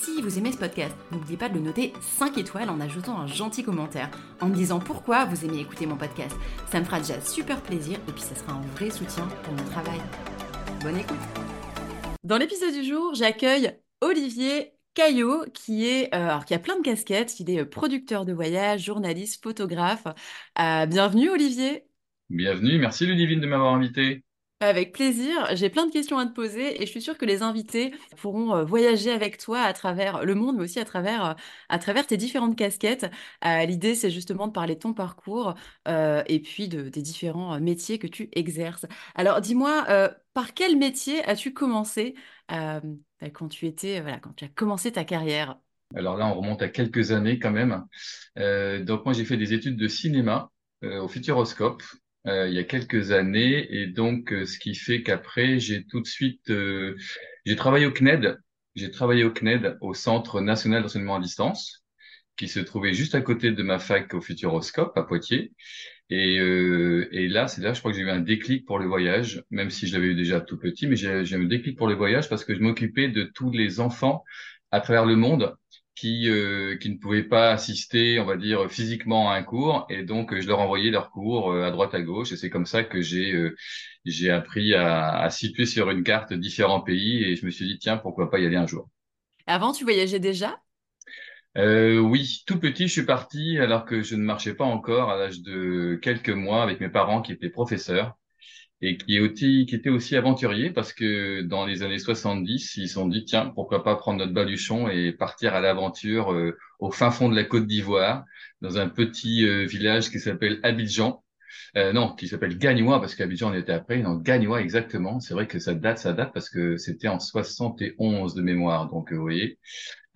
si vous aimez ce podcast, n'oubliez pas de le noter 5 étoiles en ajoutant un gentil commentaire, en me disant pourquoi vous aimez écouter mon podcast. Ça me fera déjà super plaisir et puis ça sera un vrai soutien pour mon travail. Bonne écoute Dans l'épisode du jour, j'accueille Olivier Caillot, qui est euh, alors qui a plein de casquettes, il est euh, producteur de voyage, journaliste, photographe. Euh, bienvenue Olivier. Bienvenue, merci Ludivine de m'avoir invité. Avec plaisir. J'ai plein de questions à te poser et je suis sûre que les invités pourront euh, voyager avec toi à travers le monde, mais aussi à travers, euh, tes différentes casquettes. Euh, l'idée, c'est justement de parler de ton parcours et puis de, des différents métiers que tu exerces. Alors, dis-moi, par quel métier as-tu commencé quand tu étais, voilà, quand tu as commencé ta carrière? Alors là, on remonte à quelques années quand même. donc moi, j'ai fait des études de cinéma au Futuroscope euh, il y a quelques années. Et donc euh, ce qui fait qu'après j'ai tout de suite euh, j'ai travaillé au CNED j'ai travaillé au CNED au Centre national d'enseignement à distance qui se trouvait juste à côté de ma fac au Futuroscope à Poitiers. Et, et là c'est là je crois que j'ai eu un déclic pour le voyage même si je l'avais eu déjà tout petit mais j'ai eu un déclic pour le voyage parce que je m'occupais de tous les enfants à travers le monde qui, euh, qui ne pouvaient pas assister, on va dire, physiquement à un cours. Et donc, je leur envoyais leurs cours euh, à droite, à gauche. Et c'est comme ça que j'ai euh, j'ai appris à, à, situer sur une carte différents pays. Et je me suis dit, tiens, pourquoi pas y aller un jour. Avant, tu voyageais déjà? Euh, oui, tout petit, je suis parti alors que je ne marchais pas encore à l'âge de quelques mois avec mes parents qui étaient professeurs et qui, est aussi, qui était aussi aventurier parce que dans les années 70, ils se sont dit, tiens, pourquoi pas prendre notre baluchon et partir à l'aventure euh, au fin fond de la Côte d'Ivoire, dans un petit euh, village qui s'appelle Abidjan. Euh, non, qui s'appelle Gagnois, parce qu'Abidjan on était après. Non, Gagnois, exactement. C'est vrai que ça date, ça date, parce que c'était en 71 de mémoire. Donc, vous voyez,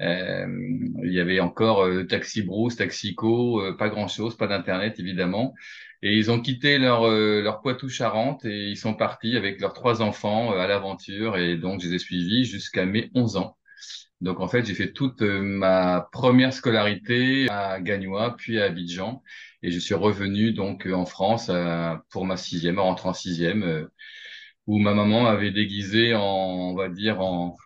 il y avait encore Taxi Brousse, Taxico, pas grand-chose, pas d'Internet, évidemment. Et ils ont quitté leur, euh, leur Poitou-Charentes et ils sont partis avec leurs trois enfants euh, à l'aventure. Et donc, je les ai suivis jusqu'à mes 11 ans. Donc, en fait, j'ai fait toute euh, ma première scolarité à Gagnois, puis à Abidjan. Et je suis revenu donc en France pour ma sixième, en rentrant en sixième, où ma maman avait déguisé en, on va dire, en,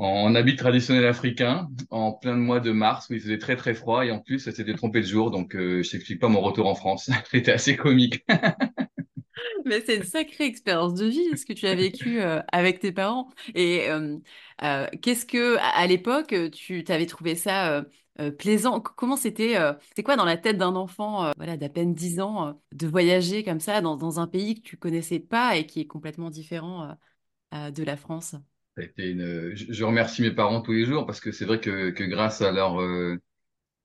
en habit traditionnel africain, en plein mois de mars où il faisait très très froid et en plus ça s'était trompé de jour, donc euh, je t'explique pas mon retour en France. C'était assez comique. Mais c'est une sacrée expérience de vie ce que tu as vécu euh, avec tes parents. Et euh, qu'est-ce que à l'époque tu t'avais trouvé ça plaisant? Comment c'était C'est quoi dans la tête d'un enfant, voilà, d'à peine 10 ans, de voyager comme ça dans, dans, un pays que tu connaissais pas et qui est complètement différent de la France? Une... Je remercie mes parents tous les jours parce que c'est vrai que, que grâce à leur euh,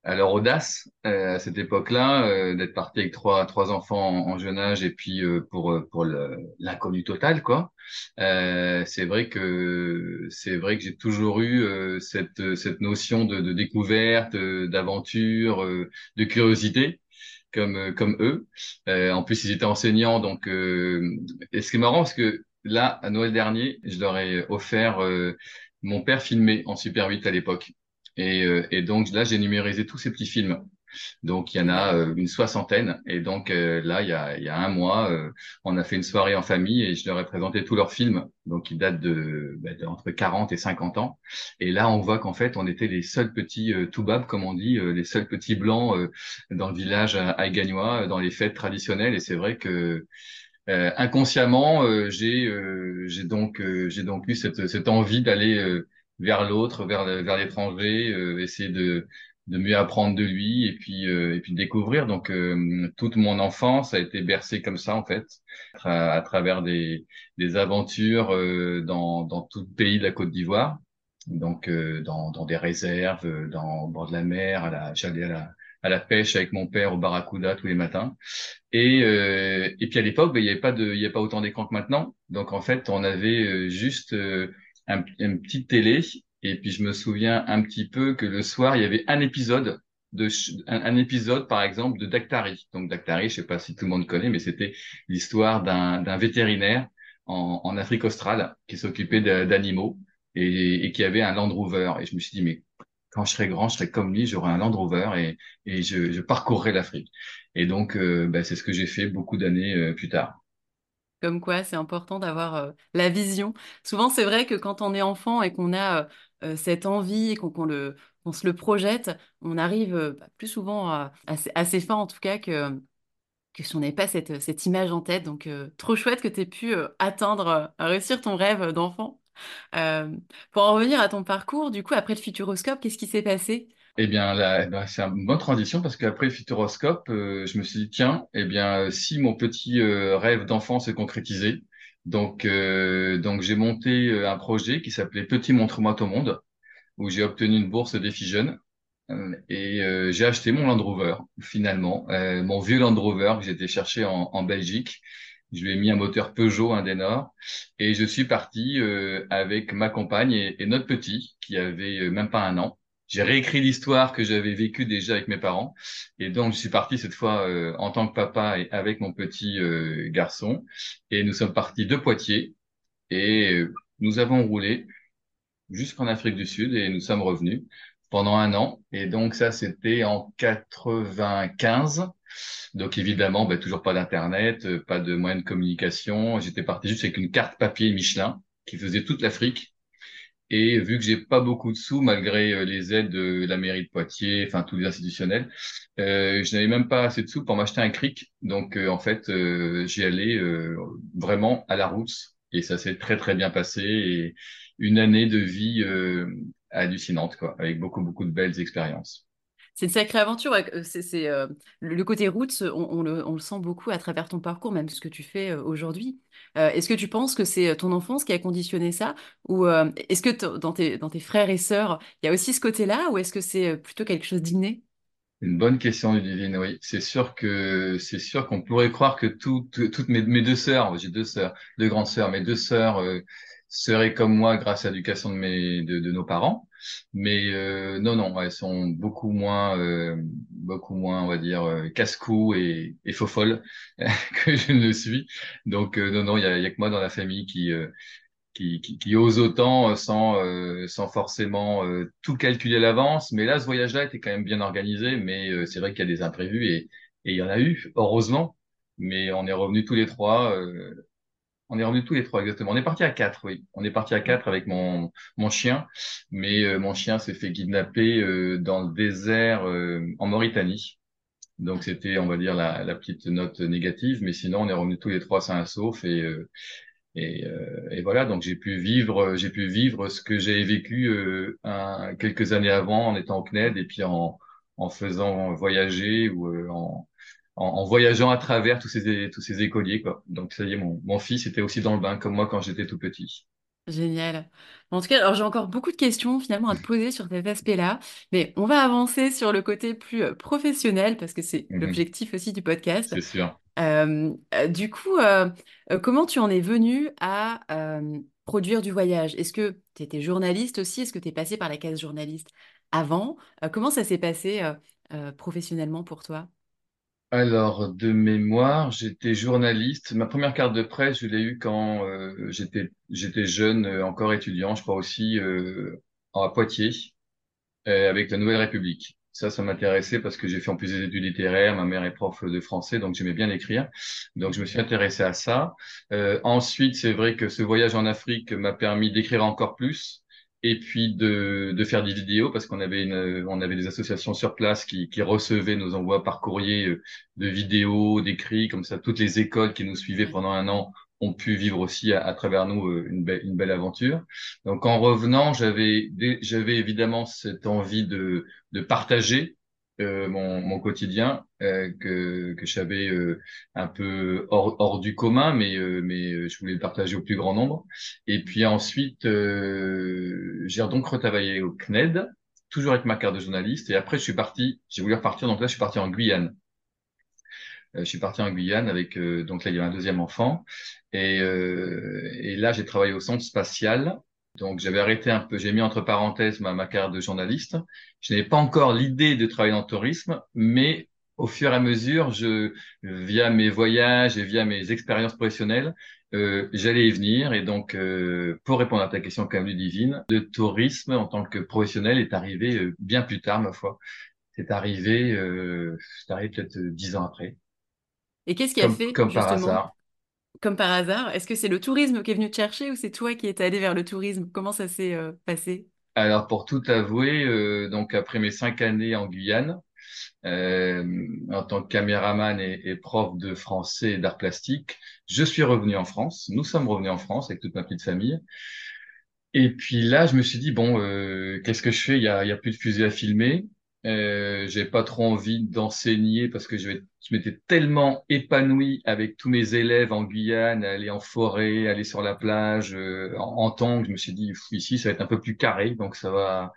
à leur audace euh, à cette époque-là, euh, d'être parti avec trois trois enfants en, jeune âge et puis pour pour l'inconnu total quoi. c'est vrai que c'est vrai que j'ai toujours eu cette cette notion de, de découverte, d'aventure, de curiosité comme comme eux. en plus ils étaient enseignants donc et ce qui est marrant parce que là, à Noël dernier, je leur ai offert euh, mon père filmé en Super 8 à l'époque. Et, euh, et, donc là, j'ai numérisé tous ces petits films. Donc il y en a euh, une soixantaine. Et donc là, il y, a, y a un mois, on a fait une soirée en famille et je leur ai présenté tous leurs films. Donc ils datent de, bah, entre 40 et 50 ans. Et là, on voit qu'en fait, on était les seuls petits euh, toubabs, comme on dit, les seuls petits blancs dans le village à, dans les fêtes traditionnelles. Et c'est vrai que euh, inconsciemment, euh, j'ai euh, donc j'ai donc eu cette cette envie d'aller vers l'autre, vers vers l'étranger, essayer de de mieux apprendre de lui et puis et puis découvrir. Donc toute mon enfance a été bercée comme ça en fait, à, travers des des aventures dans dans tout le pays de la Côte d'Ivoire. Donc dans dans des réserves, dans au bord de la mer, à la j'allais à la à la pêche avec mon père au Barracuda tous les matins. Et, euh, et puis à l'époque, ben, il n'y avait pas de, il y avait pas autant d'écran que maintenant. Donc en fait, on avait euh, juste euh, un, une petite télé. Et puis je me souviens un petit peu que le soir, il y avait un épisode de un, épisode par exemple de Dactari. Donc Dactari, je sais pas si tout le monde connaît, mais c'était l'histoire d'un, d'un vétérinaire en, en Afrique australe qui s'occupait d'animaux et, et qui avait un Land Rover. Et je me suis dit mais quand je serai grand, je serai comme lui, j'aurai un Land Rover et, je, parcourrai l'Afrique. Et donc, euh, bah, c'est ce que j'ai fait beaucoup d'années euh, plus tard. Comme quoi, c'est important d'avoir euh, la vision. Souvent, c'est vrai que quand on est enfant et qu'on a cette envie et qu'on se le projette, on arrive bah, plus souvent à, à, ses fins, en tout cas, que, que si on n'avait pas cette, cette image en tête. Donc, trop chouette que tu aies pu atteindre, réussir ton rêve d'enfant. Euh, pour en revenir à ton parcours, du coup, après le Futuroscope, qu'est-ce qui s'est passé? Eh bien, là, bah, c'est une bonne transition parce qu'après le Futuroscope, euh, je me suis dit, tiens, eh bien, si mon petit euh, rêve d'enfant s'est concrétisé, donc, donc j'ai monté un projet qui s'appelait Petit Montre-moi ton monde, où j'ai obtenu une bourse défi jeune et j'ai acheté mon Land Rover finalement, mon vieux Land Rover que j'étais cherché en Belgique je lui ai mis un moteur Peugeot, un des et je suis parti euh, avec ma compagne et, notre petit, qui avait euh, même pas un an. J'ai réécrit l'histoire que j'avais vécue déjà avec mes parents, et donc je suis parti cette fois euh, en tant que papa et avec mon petit garçon, et nous sommes partis de Poitiers, et nous avons roulé jusqu'en Afrique du Sud, et nous sommes revenus pendant un an, et donc ça c'était en 95. Donc évidemment, bah, toujours pas d'internet, euh, pas de moyens de communication. J'étais parti juste avec une carte papier Michelin qui faisait toute l'Afrique. Et vu que j'ai pas beaucoup de sous, malgré euh, les aides de la mairie de Poitiers, enfin tous les institutionnels, euh, je n'avais même pas assez de sous pour m'acheter un cric. Donc en fait, j'y allais vraiment à la route et ça s'est très très bien passé et une année de vie hallucinante quoi, avec beaucoup beaucoup de belles expériences c'est une sacrée aventure. C'est, euh, le côté roots, on, le, sent beaucoup à travers ton parcours, même ce que tu fais euh, aujourd'hui. Euh, est-ce que tu penses que c'est ton enfance qui a conditionné ça? Ou est-ce que dans tes, frères et sœurs, il y a aussi ce côté-là? Ou est-ce que c'est plutôt quelque chose d'inné? Une bonne question, Ludivine, oui. C'est sûr que c'est sûr qu'on pourrait croire que toutes, toutes mes, mes deux sœurs, j'ai deux sœurs, deux grandes sœurs, mes deux sœurs seraient comme moi grâce à l'éducation de, mes, de, de nos parents. Mais euh, non, non, elles sont beaucoup moins, euh, beaucoup moins, on va dire, euh, casse-cou et, et faux folle que je ne le suis. Donc non, non, il y a, y a, que moi dans la famille qui qui, qui, qui, ose autant sans, sans forcément tout calculer à l'avance. Mais là, ce voyage-là était quand même bien organisé, mais c'est vrai qu'il y a des imprévus et, et il y en a eu, heureusement. Mais on est revenus tous les trois on est revenu tous les trois, exactement. On est parti à quatre, oui. On est parti à quatre avec mon, mon chien, mais euh, mon chien s'est fait kidnapper euh, dans le désert euh, en Mauritanie. Donc c'était, on va dire, la, la, petite note négative, mais sinon on est revenu tous les trois sains et saufs et et, et, voilà. Donc j'ai pu vivre, j'ai pu vivre ce que j'ai vécu un, quelques années avant en étant au CNED et puis en en faisant voyager ou en en, voyageant à travers tous ces, tous ces écoliers. Quoi. Donc, ça y est, mon, mon fils était aussi dans le bain, comme moi quand j'étais tout petit. Génial. En tout cas, alors j'ai encore beaucoup de questions finalement à te poser sur cet aspect-là, mais on va avancer sur le côté plus euh, professionnel parce que c'est mhm. l'objectif aussi du podcast. C'est sûr. Euh, euh, du coup, euh, comment tu en es venu à produire du voyage? Est-ce que tu étais journaliste aussi? Est-ce que tu es passé par la case journaliste avant? Comment ça s'est passé professionnellement pour toi? Alors, de mémoire, j'étais journaliste. Ma première carte de presse, je l'ai eue quand euh, j'étais jeune, euh, encore étudiant, je crois aussi euh, à Poitiers, avec la Nouvelle République. Ça, ça m'intéressait parce que j'ai fait en plus des études littéraires. Ma mère est prof de français, donc j'aimais bien écrire. Donc, je me suis intéressé à ça. ensuite, c'est vrai que ce voyage en Afrique m'a permis d'écrire encore plus et puis de, de faire des vidéos parce qu'on avait une, on avait des associations sur place qui, qui recevaient nos envois par courrier euh, de vidéos, d'écrits, comme ça, toutes les écoles qui nous suivaient pendant un an ont pu vivre aussi à, travers nous euh, une, belle, une belle aventure. Donc en revenant, j'avais j'avais évidemment cette envie de, de partager euh, mon, mon, quotidien euh, que, que j'avais euh, un peu hors, hors, du commun, mais, euh, mais je voulais le partager au plus grand nombre. Et puis ensuite, j'ai donc retravaillé au CNED, toujours avec ma carte de journaliste. Et après, je suis parti, j'ai voulu repartir, donc là, je suis parti en Guyane. je suis parti en Guyane avec, donc là, il y avait un deuxième enfant. Et, et là, j'ai travaillé au centre spatial donc j'avais arrêté un peu, j'ai mis entre parenthèses ma, ma carrière de journaliste. Je n'avais pas encore l'idée de travailler dans le tourisme, mais au fur et à mesure, je, via mes voyages et via mes expériences professionnelles, euh, j'allais y venir. Et donc, euh, pour répondre à ta question quand même, divine, le tourisme en tant que professionnel est arrivé euh, bien plus tard, ma foi. C'est arrivé, euh, c'est arrivé peut-être dix ans après. Et qu'est-ce qui a fait comme par hasard comme par hasard. Est-ce que c'est le tourisme qui est venu te chercher ou c'est toi qui es allé vers le tourisme? Comment ça s'est euh, passé? Alors, pour tout avouer, euh, donc après mes cinq années en Guyane, euh, en tant que caméraman et, prof de français et d'art plastique, je suis revenu en France. Nous sommes revenus en France avec toute ma petite famille. Et puis là, je me suis dit, bon, qu'est-ce que je fais? Il y a, a plus de fusées à filmer. Euh, j'ai pas trop envie d'enseigner parce que je, je m'étais tellement épanoui avec tous mes élèves en Guyane, aller en forêt, aller sur la plage, euh, en, en Je me suis dit ici ça va être un peu plus carré, donc ça va,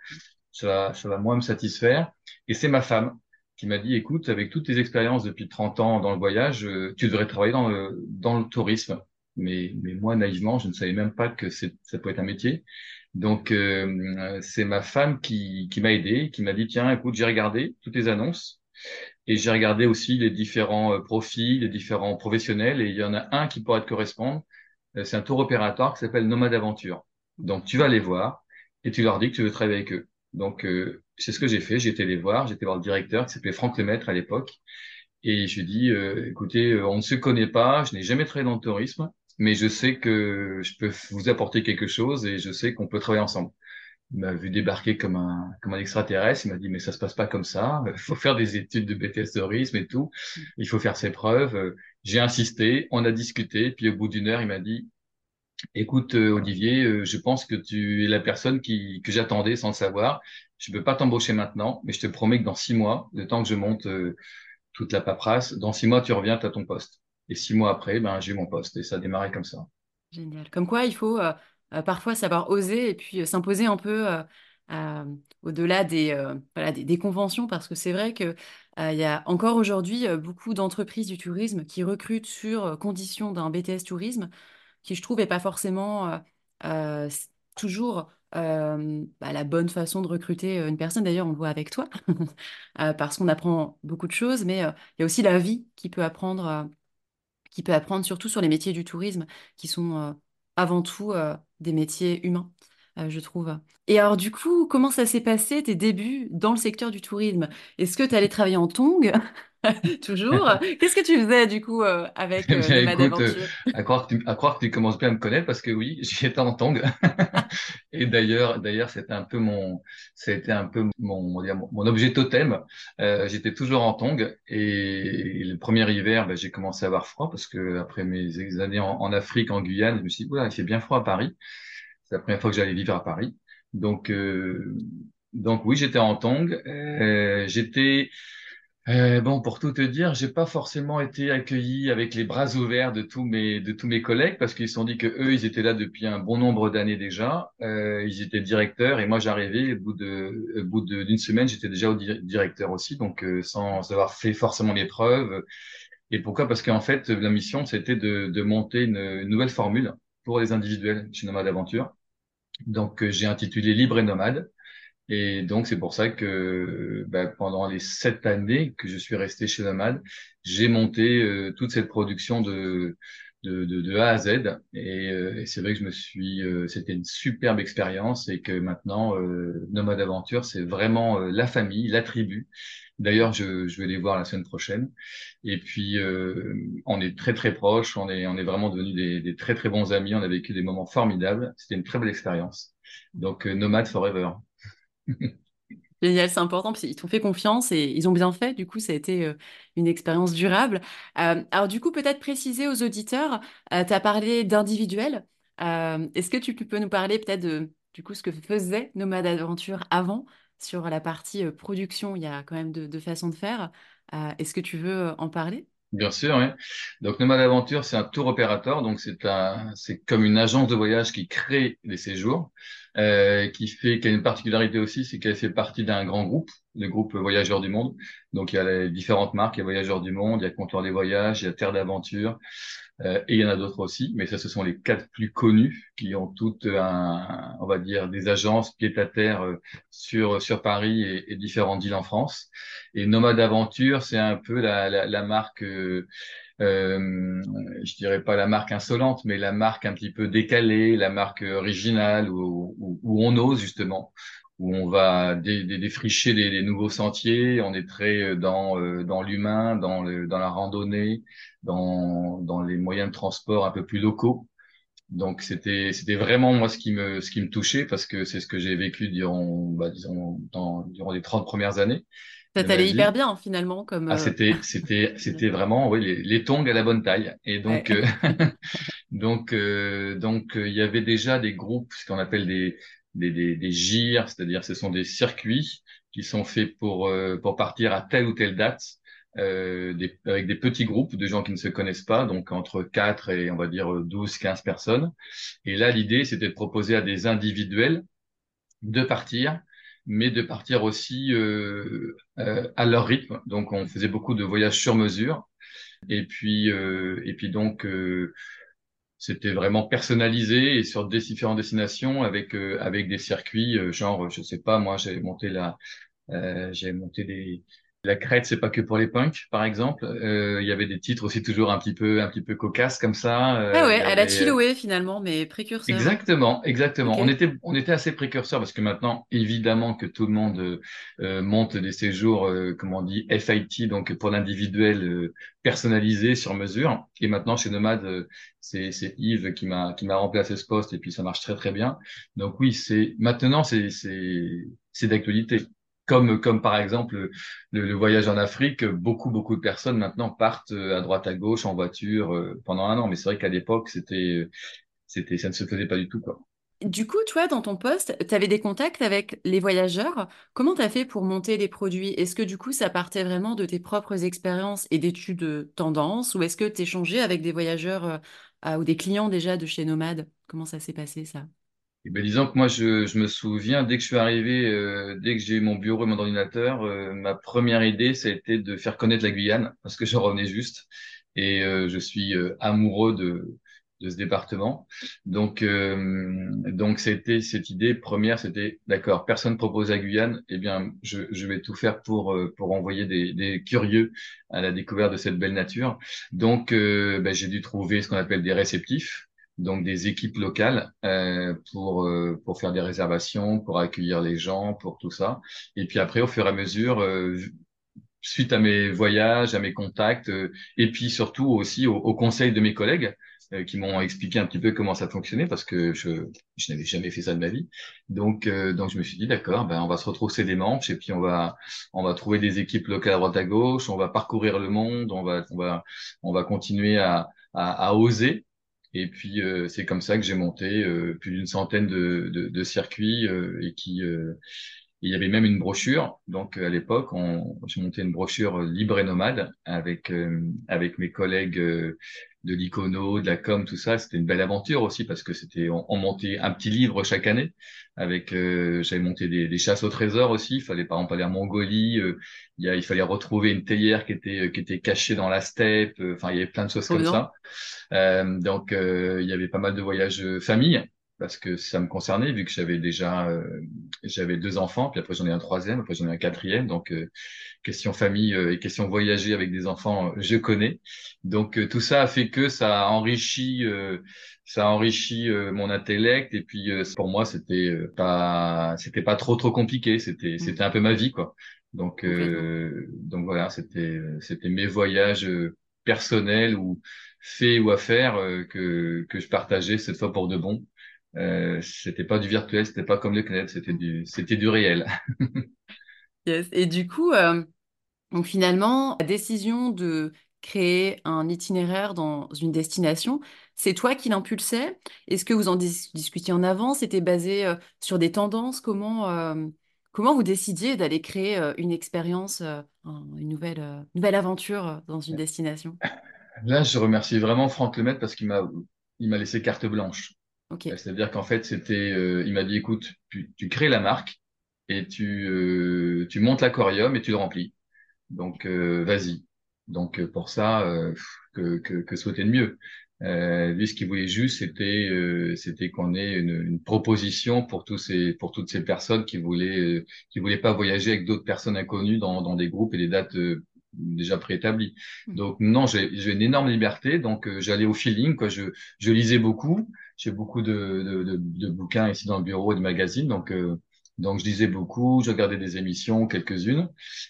ça va, ça va moins me satisfaire. Et c'est ma femme qui m'a dit écoute, avec toutes tes expériences depuis 30 ans dans le voyage, euh, tu devrais travailler dans le, dans le tourisme. Mais, mais moi naïvement, je ne savais même pas que ça pouvait être un métier. Donc, euh, c'est ma femme qui, qui m'a aidé, qui m'a dit, tiens, écoute, j'ai regardé toutes les annonces et j'ai regardé aussi les différents euh, profils, les différents professionnels et il y en a un qui pourrait te correspondre. Euh, c'est un tour opérateur qui s'appelle Nomade Aventure. Donc, tu vas les voir et tu leur dis que tu veux travailler avec eux. Donc, c'est ce que j'ai fait. J'ai été les voir. J'étais voir le directeur qui s'appelait Franck Lemaître à l'époque. Et je lui ai dit, écoutez, on ne se connaît pas, je n'ai jamais travaillé dans le tourisme mais je sais que je peux vous apporter quelque chose et je sais qu'on peut travailler ensemble. Il m'a vu débarquer comme un, comme un extraterrestre. Il m'a dit, mais ça se passe pas comme ça. Il faut faire des études de BTS et tout. Il faut faire ses preuves. J'ai insisté. On a discuté. Puis au bout d'une heure, il m'a dit, écoute, euh, Olivier, euh, je pense que tu es la personne qui, que j'attendais sans le savoir. Je peux pas t'embaucher maintenant, mais je te promets que dans six mois, le temps que je monte euh, toute la paperasse, dans six mois, tu reviens à ton poste. Et six mois après, ben, j'ai mon poste et ça a démarré comme ça. Génial. Comme quoi, il faut euh, euh, parfois savoir oser et puis euh, s'imposer un peu au-delà des, voilà, des, conventions parce que c'est vrai qu'il il y a encore aujourd'hui beaucoup d'entreprises du tourisme qui recrutent sur condition d'un BTS tourisme qui, je trouve, n'est pas forcément toujours bah, la bonne façon de recruter une personne. D'ailleurs, on le voit avec toi, parce qu'on apprend beaucoup de choses, mais il y a aussi la vie qui peut apprendre qui peut apprendre surtout sur les métiers du tourisme, qui sont euh, avant tout euh, des métiers humains, euh, je trouve. Et alors du coup, comment ça s'est passé tes débuts dans le secteur du tourisme? Est-ce que tu allais travailler en tong Toujours. Qu'est-ce que tu faisais du coup avec euh, bien, écoute, à, croire que tu, à croire que tu commences bien à me connaître parce que oui, j'y étais en tong. et d'ailleurs, d'ailleurs, c'était un peu mon, c'était un peu mon, mon, mon objet totem. Euh, j'étais toujours en tong et, le premier hiver, ben, j'ai commencé à avoir froid parce que après mes années en, en Afrique, en Guyane, je me suis dit, voilà, il fait bien froid à Paris. C'est la première fois que j'allais vivre à Paris. Donc, euh, donc oui, j'étais en tong. Euh, j'étais euh, bon, pour tout te dire, j'ai pas forcément été accueilli avec les bras ouverts de tous mes de tous mes collègues parce qu'ils se sont dit que eux, ils étaient là depuis un bon nombre d'années déjà. Euh, ils étaient directeurs et moi, j'arrivais au bout de au bout d'une semaine, j'étais déjà au directeur aussi, donc euh, sans avoir fait forcément les preuves. Et pourquoi? Parce qu'en fait, la mission, c'était de, de monter une, une, nouvelle formule pour les individuels chez Nomade Aventure. Donc, euh, j'ai intitulé Libre et Nomade. Et donc, c'est pour ça que bah, pendant les sept années que je suis resté chez Nomad, j'ai monté euh, toute cette production de, de, de, de A à Z. Et, euh, c'est vrai que je me suis, euh, c'était une superbe expérience et que maintenant, Nomad Aventure, c'est vraiment la famille, la tribu. D'ailleurs, je, je vais les voir la semaine prochaine. Et puis, on est très très proches, on est, on est vraiment devenus des, des très très bons amis. On a vécu des moments formidables. C'était une très belle expérience. Donc, Nomad Forever. Génial, c'est important, parce qu'ils t'ont fait confiance et ils ont bien fait. Du coup, ça a été euh, une expérience durable. Euh, alors, du coup, peut-être préciser aux auditeurs, tu as parlé d'individuel. Euh, est-ce que tu peux nous parler peut-être de, du coup, ce que faisait Nomade Aventure avant sur la partie production? Il y a quand même deux façons de faire. est-ce que tu veux en parler? Bien sûr, oui. Donc Nomade Aventure, c'est un tour opérateur, donc c'est un, c'est comme une agence de voyage qui crée les séjours, euh, qui fait, qui a une particularité aussi, c'est qu'elle fait partie d'un grand groupe, le groupe Voyageurs du Monde. Donc il y a les différentes marques, il y a Voyageurs du Monde, il y a Comptoir des Voyages, il y a Terre d'Aventure, et il y en a d'autres aussi, mais ça, ce sont les quatre plus connus qui ont toutes un, on va dire, des agences pied à terre euh, sur sur Paris et, et, différentes villes en France. Et Nomade Aventure, c'est un peu la, la, la marque, euh, euh, je dirais pas la marque insolente, mais la marque un petit peu décalée, la marque originale où, où, où on ose justement où on va dé, dé, défricher les, les, nouveaux sentiers. On est très dans dans l'humain, dans le, dans la randonnée, dans, dans les moyens de transport un peu plus locaux. Donc c'était c'était vraiment moi ce qui me ce qui me touchait parce que c'est ce que j'ai vécu durant bah, disons dans, durant les 30 premières années. Ça t'allait hyper bien finalement comme Ah c'était c'était c'était vraiment oui les, les, tongs à la bonne taille et donc ouais. euh, donc euh, donc il y avait déjà des groupes ce qu'on appelle des des des, des gires, c'est-à-dire ce sont des circuits qui sont faits pour euh, pour partir à telle ou telle date euh, des, avec des petits groupes de gens qui ne se connaissent pas, donc entre 4 et on va dire 12, 15 personnes. Et là, l'idée, c'était de proposer à des individuels de partir, mais de partir aussi euh, euh, à leur rythme. Donc, on faisait beaucoup de voyages sur mesure. Et puis, euh, et puis donc, euh, c'était vraiment personnalisé et sur des différentes destinations avec euh, avec des circuits genre, je sais pas, moi, j'avais monté la, j'avais monté des la crête, c'est pas que pour les punks, par exemple. Euh, il y avait des titres aussi toujours un petit peu, un petit peu cocasses comme ça. Euh, ah ouais, elle a Chiloé finalement, mais précurseur. Exactement, exactement. Okay. On était, on était assez précurseurs parce que maintenant, évidemment, que tout le monde euh, monte des séjours, euh, comment on dit, FIT, donc pour l'individuel euh, personnalisé sur mesure. Et maintenant, chez Nomade, euh, c'est, c'est Yves qui m'a, qui m'a remplacé ce poste et puis ça marche très très bien. Donc oui, c'est maintenant, c'est, c'est, c'est d'actualité comme, par exemple le, voyage en Afrique, beaucoup, beaucoup de personnes maintenant partent euh, à droite à gauche en voiture euh, pendant un an. Mais c'est vrai qu'à l'époque, c'était, ça ne se faisait pas du tout, quoi. Du coup, toi, dans ton poste, tu avais des contacts avec les voyageurs. Comment tu as fait pour monter les produits? Est-ce que du coup, ça partait vraiment de tes propres expériences et d'études tendance? Ou est-ce que tu échangeais avec des voyageurs euh, ou des clients déjà de chez Nomade? Comment ça s'est passé, ça? Eh ben, disons que moi, je, je, me souviens, dès que je suis arrivé, euh, dès que j'ai eu mon bureau et mon ordinateur, euh, ma première idée, ça a été de faire connaître la Guyane, parce que je revenais juste. Et euh, je suis euh, amoureux de, de ce département. Donc, euh, donc c'était cette idée première, c'était d'accord, personne propose la Guyane, eh bien, je, je vais tout faire pour pour envoyer des, des, curieux à la découverte de cette belle nature. Donc, ben, j'ai dû trouver ce qu'on appelle des réceptifs donc des équipes locales euh, pour euh, pour faire des réservations, pour accueillir les gens, pour tout ça. Et puis après, au fur et à mesure, euh, suite à mes voyages, à mes contacts, euh, et puis surtout aussi au, au conseil de mes collègues euh, qui m'ont expliqué un petit peu comment ça fonctionnait parce que je je n'avais jamais fait ça de ma vie. Donc donc je me suis dit d'accord, ben on va se retrousser des manches et puis on va on va trouver des équipes locales à droite à gauche, on va parcourir le monde, on va on va on va continuer à à, à oser et puis euh, c'est comme ça que j'ai monté euh, plus d'une centaine de, circuits euh, et qui il y avait même une brochure. Donc à l'époque, j'ai monté une brochure libre et nomade avec avec mes collègues de l'icono, de la com, tout ça. C'était une belle aventure aussi parce que c'était on, on, montait un petit livre chaque année. Avec j'avais monté des, des, chasses au trésor aussi. Il fallait par exemple aller en Mongolie. il, y a, il fallait retrouver une théière qui était qui était cachée dans la steppe. Enfin, il y avait plein de choses oh comme non. ça. Euh, donc, euh, il y avait pas mal de voyages euh, famille parce que ça me concernait vu que j'avais déjà euh, j'avais deux enfants puis après j'en ai un troisième après j'en ai un quatrième. Donc euh, question famille euh, et question voyager avec des enfants je connais. Donc tout ça a fait que ça a enrichi ça a enrichi mon intellect. Et puis pour moi c'était pas c'était pas trop trop compliqué. C'était mmh. c'était un peu ma vie quoi. Donc donc voilà c'était c'était mes voyages personnels ou fait ou à faire euh, que, que je partageais cette fois pour de bon. Euh, c'était pas du virtuel, c'était pas comme le CNED, c'était du, c'était du réel. Yes. Et du coup, euh, donc finalement, la décision de créer un itinéraire dans une destination, c'est toi qui l'impulsais? Est-ce que vous en dis- discutiez en avance? C'était basé euh, sur des tendances? Comment, euh, comment vous décidiez d'aller créer une expérience, un- une nouvelle, nouvelle aventure dans une destination? Là, je remercie vraiment Franck Lemaitre parce qu'il m'a il m'a laissé carte blanche. Ok. Euh, C'est-à-dire qu'en fait, c'était, euh, il m'a dit, écoute, tu, tu crées la marque et tu, euh, tu montes l'aquarium et tu le remplis. Donc, euh, vas-y. Donc, euh, pour ça, euh, que, que, que souhaiter de mieux? Euh, lui, ce qu'il voulait juste, c'était, c'était qu'on ait une, une proposition pour tous ces, pour toutes ces personnes qui voulaient, qui voulaient pas voyager avec d'autres personnes inconnues dans, dans des groupes et des dates déjà préétablies. Mhm. Donc, non, j'ai, une énorme liberté. Donc, euh, j'allais au feeling, quoi. Je, je lisais beaucoup. J'ai beaucoup de, de, de, de bouquins ici dans le bureau et de magazines. Donc, euh, donc, je lisais beaucoup. Je regardais des émissions, quelques-unes.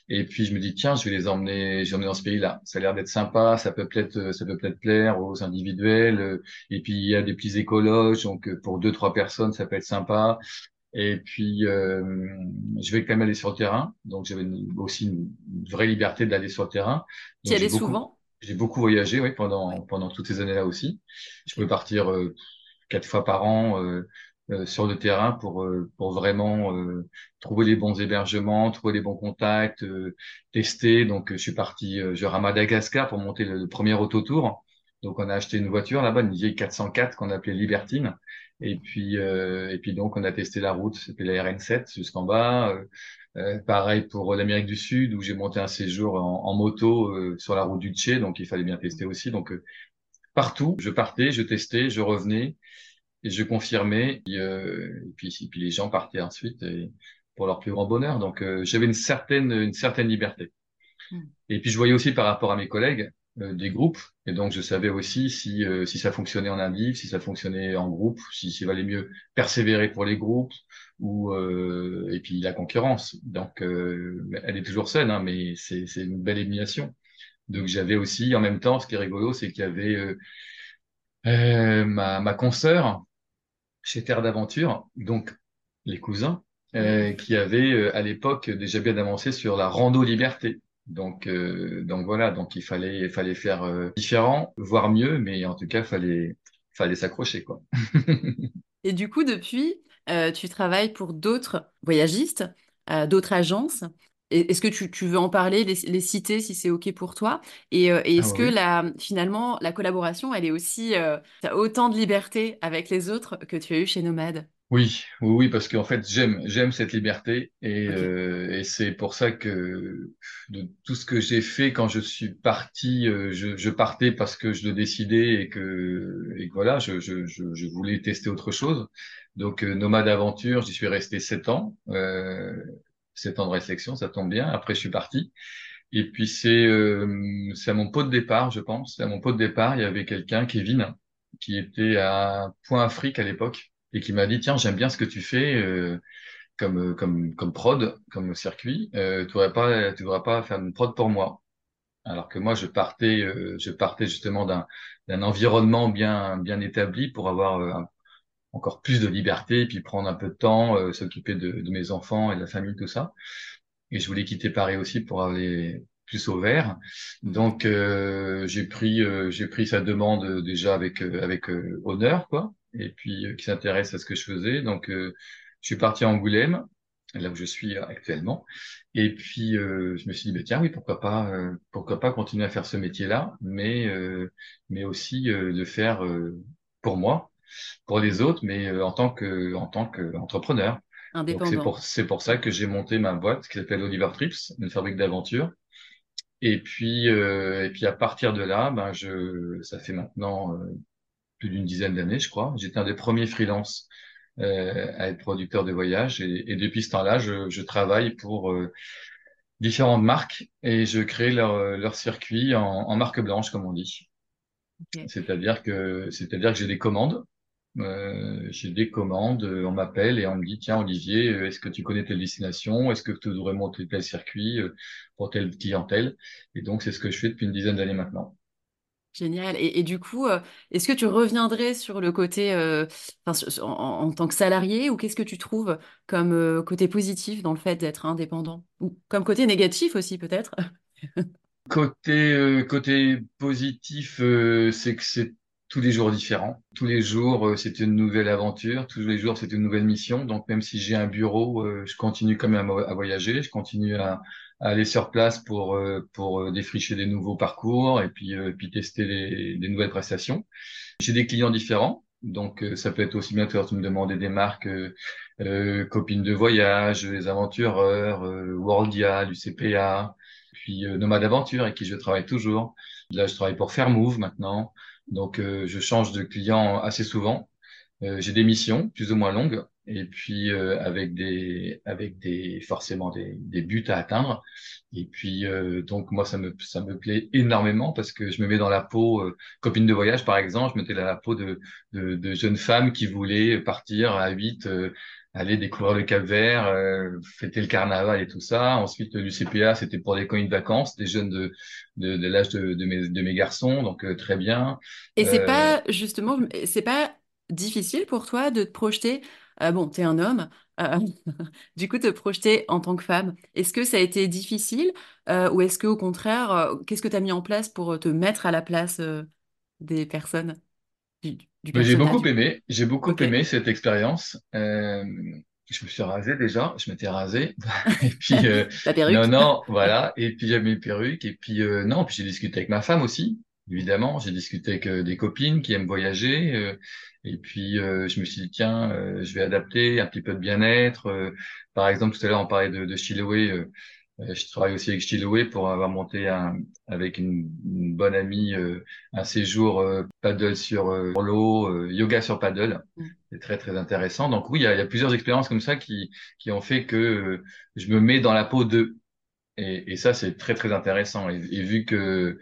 Et puis je me dis tiens, je vais les emmener, je vais emmener dans ce pays-là. Ça a l'air d'être sympa, ça peut peut-être, euh, ça peut peut-être plaire aux individuels. euh, Et puis il y a des petits écologes, donc euh, pour deux trois personnes, ça peut être sympa. Et puis euh, je vais quand même aller sur le terrain, donc j'avais aussi une vraie liberté d'aller sur le terrain. Tu y allais souvent? j'ai beaucoup voyagé, oui, pendant Ouais. pendant toutes ces années-là aussi. Je peux partir euh, quatre fois par an euh, euh, sur le terrain pour euh, pour vraiment euh, trouver les bons hébergements, trouver les bons contacts, euh, tester. Donc, je suis parti euh, genre à Madagascar pour monter le, le premier autotour. Donc, on a acheté une voiture là-bas, une vieille 404 qu'on appelait Libertine. Et puis, euh, et puis donc, on a testé la route, c'était la RN7 jusqu'en bas. Euh, pareil pour l'Amérique du Sud, où j'ai monté un séjour en, en moto euh, sur la route du Tché, donc il fallait bien tester aussi. Donc, euh, partout, je partais, je testais, je revenais et je confirmais. Et, euh, et puis, et puis les gens partaient ensuite et, pour leur plus grand bonheur. Donc euh, j'avais une certaine une certaine liberté. Mhm. Et puis je voyais aussi par rapport à mes collègues des groupes et donc je savais aussi si euh, si ça fonctionnait en individu, si ça fonctionnait en groupe, si s'il valait mieux persévérer pour les groupes ou euh, et puis la concurrence. Donc euh, elle est toujours saine, hein, mais c'est c'est une belle élimination. Donc j'avais aussi en même temps, ce qui est rigolo, c'est qu'il y avait euh, euh, ma ma consoeur chez Terre d'Aventure, donc les cousins, euh, qui avaient euh, à l'époque déjà bien avancé sur la rando liberté. Donc, euh, donc voilà, donc il fallait, il fallait faire euh, différent, voire mieux, mais en tout cas, fallait, fallait s'accrocher, quoi. Et du coup, depuis, euh, tu travailles pour d'autres voyagistes, d'autres agences. Est-ce que tu, tu veux en parler, les, les citer si c'est OK pour toi? Et, Ah est-ce que la, finalement, la collaboration, elle est aussi, euh, t'as autant de liberté avec les autres que tu as eu chez Nomade? Oui, oui, oui, parce qu'en fait, j'aime, j'aime cette liberté et, OK. euh, et c'est pour ça que de tout ce que j'ai fait quand je suis parti, euh, je, je partais parce que je le décidais et que, et que voilà, je, je, je, je voulais tester autre chose. Donc, euh, Nomade Aventure, j'y suis resté sept ans, euh, sept ans de réflexion, ça tombe bien. Après, je suis parti. Et puis c'est, euh, c'est à mon pot de départ, je pense. À mon pot de départ, il y avait quelqu'un, Kevin, qui était à Point Afrique à l'époque et qui m'a dit, tiens, j'aime bien ce que tu fais euh, comme, euh, comme, comme prod, comme circuit. Euh, tu voudrais pas, tu voudrais pas faire une prod pour moi. Alors que moi, je partais, euh, je partais justement d'un, d'un environnement bien, bien établi pour avoir euh, encore plus de liberté et puis prendre un peu de temps, euh, s'occuper de, de mes enfants et de la famille, tout ça. Et je voulais quitter Paris aussi pour aller plus au vert. Donc j'ai pris j'ai pris sa demande déjà avec avec honneur quoi. Et puis euh, qui s'intéresse à ce que je faisais. Donc euh, je suis parti à Angoulême, là où je suis actuellement. Et puis euh, je me suis dit bah, tiens oui pourquoi pas euh, pourquoi pas continuer à faire ce métier-là, mais euh, mais aussi euh, le faire euh, pour moi, pour les autres, mais euh, en tant que en tant qu'entrepreneur. C'est pour c'est pour ça que j'ai monté ma boîte qui s'appelle Oliver Trips, une fabrique d'aventure. Et puis euh, et puis à partir de là, ben je ça fait maintenant euh, plus d'une dizaine d'années, je crois. J'étais un des premiers freelances euh, à être producteur de voyage et, et depuis ce temps-là, je, je travaille pour euh, différentes marques et je crée leur leur circuit en, en marque blanche comme on dit. C'est-à-dire que c'est-à-dire que j'ai des commandes Euh, j'ai des commandes, on m'appelle et on me dit, tiens Olivier, est-ce que tu connais telle destination? Est-ce que tu devrais monter tel circuit pour telle clientèle? Et donc c'est ce que je fais depuis une dizaine d'années maintenant. Génial. Et, du coup, euh, est-ce que tu reviendrais sur le côté, euh, en, tant que salarié, ou qu'est-ce que tu trouves comme euh, côté positif dans le fait d'être indépendant? Ou comme côté négatif aussi, peut-être? Côté, côté positif, c'est que c'est tous les jours différent. Tous les jours, c'est une nouvelle aventure. Tous les jours, c'est une nouvelle mission. Donc, même si j'ai un bureau, je continue quand même à, voyager. Je continue à aller sur place pour, euh, pour euh, défricher des nouveaux parcours et puis, euh, puis tester les, les nouvelles prestations. J'ai des clients différents. Donc, ça peut être aussi bien que tu me demander des marques euh, copines de voyage, les aventureurs, euh, Worldia, l'UCPA, puis euh, Nomade Aventure avec qui je travaille toujours. Là, je travaille pour Fairmove maintenant. Donc, je change de client assez souvent. J'ai des missions plus ou moins longues et puis euh, avec des avec des forcément des, des buts à atteindre. Et puis euh, donc moi ça me ça me plaît énormément parce que je me mets dans la peau euh, copine de voyage par exemple, je me mettais dans la peau de de, de jeunes femmes qui voulaient partir à 8 euh, aller découvrir le Cap-Vert, euh, fêter le carnaval et tout ça. Ensuite l'UCPA c'était pour des colonies de vacances, des jeunes de de, de l'âge de, de mes de mes garçons, donc euh, très bien. Et c'est pas, justement, c'est pas difficile pour toi de te projeter, euh, bon, t'es un homme, euh, du coup, te projeter en tant que femme. Est-ce que ça a été difficile, euh, ou est-ce que, au contraire, euh, qu'est-ce que tu as mis en place pour te mettre à la place, des personnes, du, du Mais J'ai beaucoup aimé, j'ai beaucoup aimé cette expérience. Je me suis rasé déjà, je m'étais rasé. Et puis, euh, La non, perruque? non, voilà. Et puis, j'ai mes perruques. Et puis, euh, non, puis j'ai discuté avec ma femme aussi, évidemment. J'ai discuté avec euh, des copines qui aiment voyager. euh, et puis, euh, je me suis dit, tiens, euh, je vais adapter un petit peu de bien-être. par exemple, tout à l'heure, on parlait de, de Chiloé. Je travaille aussi avec Chiloé pour avoir monté un, avec une, une bonne amie un séjour paddle sur, l'eau, yoga sur paddle. Mm. C'est très très intéressant. Donc oui, il y a, il y a plusieurs expériences comme ça qui qui ont fait que je me mets dans la peau d'eux. Et, et ça, c'est très très intéressant. Et, et vu que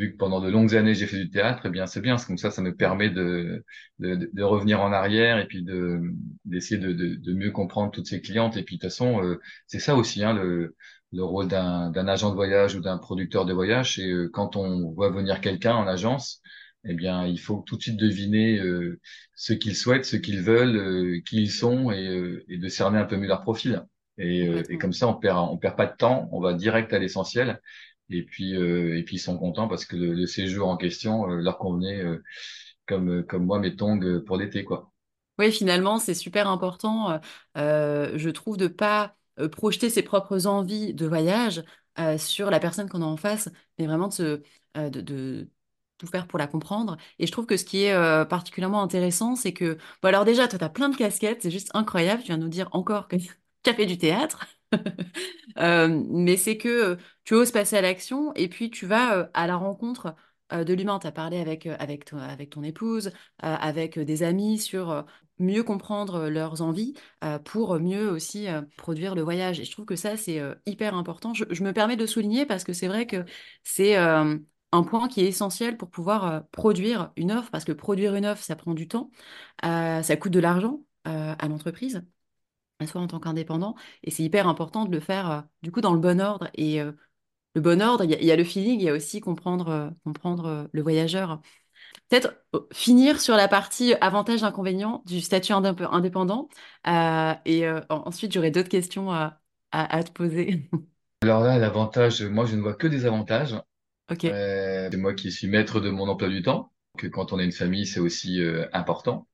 vu que pendant de longues années j'ai fait du théâtre, eh bien c'est bien. Comme ça, ça me permet de, de de revenir en arrière et puis de d'essayer de, de de mieux comprendre toutes ces clientes. Et puis de toute façon, euh, c'est ça aussi, hein, le le rôle d'un d'un agent de voyage ou d'un producteur de voyage, c'est euh, quand on voit venir quelqu'un en agence, eh bien il faut tout de suite deviner euh, ce qu'ils souhaitent, ce qu'ils veulent, euh, qui ils sont et, euh, et de cerner un peu mieux leur profil. Et, euh, et comme ça, on perd on perd pas de temps, on va direct à l'essentiel. Et puis, euh, et puis ils sont contents parce que le, le séjour en question euh, leur convenait euh, comme, comme moi mes tongs pour l'été, quoi. Oui, finalement, c'est super important, je trouve, de pas projeter ses propres envies de voyage sur la personne qu'on a en face, mais vraiment de, de, tout faire pour la comprendre. Et je trouve que ce qui est particulièrement intéressant, c'est que, bon, alors déjà, toi, tu as plein de casquettes, c'est juste incroyable, tu viens nous dire encore que tu as fait du théâtre. Mais c'est que tu oses passer à l'action et puis tu vas à la rencontre de l'humain. Tu as parlé avec, ton épouse, avec des amis sur mieux comprendre leurs envies pour mieux aussi produire le voyage. Et je trouve que ça, c'est hyper important. Je, je me permets de souligner parce que c'est vrai que c'est un point qui est essentiel pour pouvoir produire une offre, parce que produire une offre, ça prend du temps, ça coûte de l'argent à l'entreprise soit en tant qu'indépendant. Et c'est hyper important de le faire euh, du coup dans le bon ordre. Et euh, le bon ordre, il y, a il y a le feeling, il y a aussi comprendre, euh, comprendre le voyageur. Peut-être finir sur la partie avantages-inconvénients du statut indép- indépendant. Et en- ensuite, j'aurai d'autres questions à, à, à te poser. Alors là, l'avantage, moi je ne vois que des avantages. Ok. C'est moi qui suis maître de mon emploi du temps, que quand on a une famille, c'est aussi important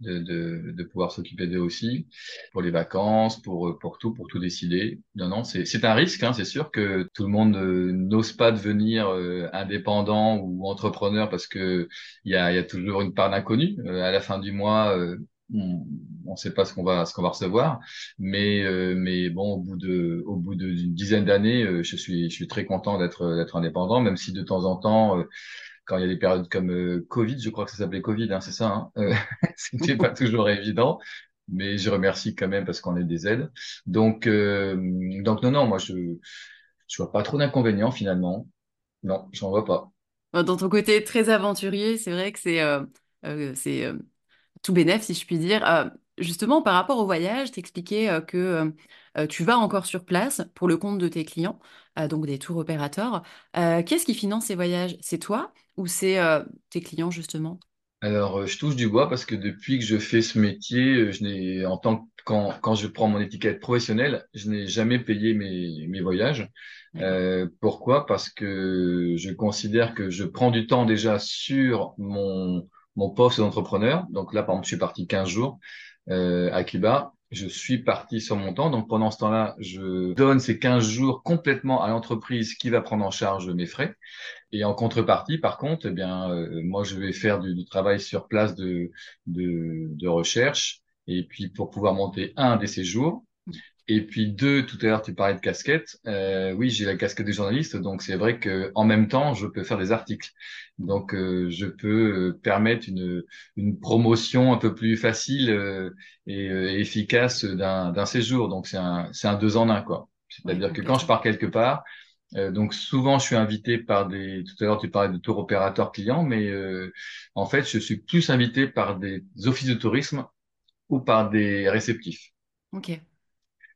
de, de, de pouvoir s'occuper d'eux aussi, pour les vacances, pour, euh, pour tout, pour tout décider. Non, non, c'est, un risque, hein, c'est sûr que tout le monde euh, n'ose pas devenir euh, indépendant ou entrepreneur parce que il y a, y a toujours une part d'inconnu. Euh, à la fin du mois, euh, on ne sait pas ce qu'on va, ce qu'on va recevoir. Mais, euh, mais bon, au bout de, au bout d'une dizaine d'années, euh, je suis, je suis très content d'être, d'être indépendant, même si de temps en temps, euh, quand il y a des périodes comme euh, Covid, je crois que ça s'appelait Covid, hein, c'est ça, hein, euh, c'était pas toujours évident, mais je remercie quand même parce qu'on a des aides. Donc, euh, donc non, non, moi je, je vois pas trop d'inconvénients finalement. Non, j'en vois pas. Dans ton côté très aventurier, c'est vrai que c'est euh, c'est tout bénef, si je puis dire. Justement, par rapport au voyage, t'expliquais euh, que euh, tu vas encore sur place pour le compte de tes clients, euh, donc des tours opérateurs. Qu'est-ce qui finance ces voyages? C'est toi ou c'est tes clients, justement? Alors, euh, je touche du bois parce que depuis que je fais ce métier, euh, je n'ai, en tant que, quand, quand je prends mon étiquette professionnelle, je n'ai jamais payé mes, mes voyages. D'accord. Euh, pourquoi? Parce que je considère que je prends du temps déjà sur mon, mon poste d'entrepreneur. Donc là, par exemple, je suis parti 15 jours à Cuba. Je suis parti sur mon temps. Donc pendant ce temps-là, je donne ces 15 jours complètement à l'entreprise qui va prendre en charge mes frais. Et en contrepartie, par contre, eh bien, euh, moi, je vais faire du, du travail sur place de, de, de recherche. Et puis pour pouvoir monter un des séjours. Et puis deux, tout à l'heure, tu parlais de casquette. Euh, oui, j'ai la casquette de journaliste, donc c'est vrai que en même temps, je peux faire des articles. Donc, euh, je peux euh, permettre une, une promotion un peu plus facile euh, et euh, efficace d'un séjour. Donc, c'est un c'est un deux en un, quoi. Oui, C'est-à-dire que quand je pars quelque part, euh, donc souvent je suis invité par des. Tout à l'heure, tu parlais de tour opérateur client, mais euh, en fait, je suis plus invité par des offices de tourisme ou par des réceptifs. Ok.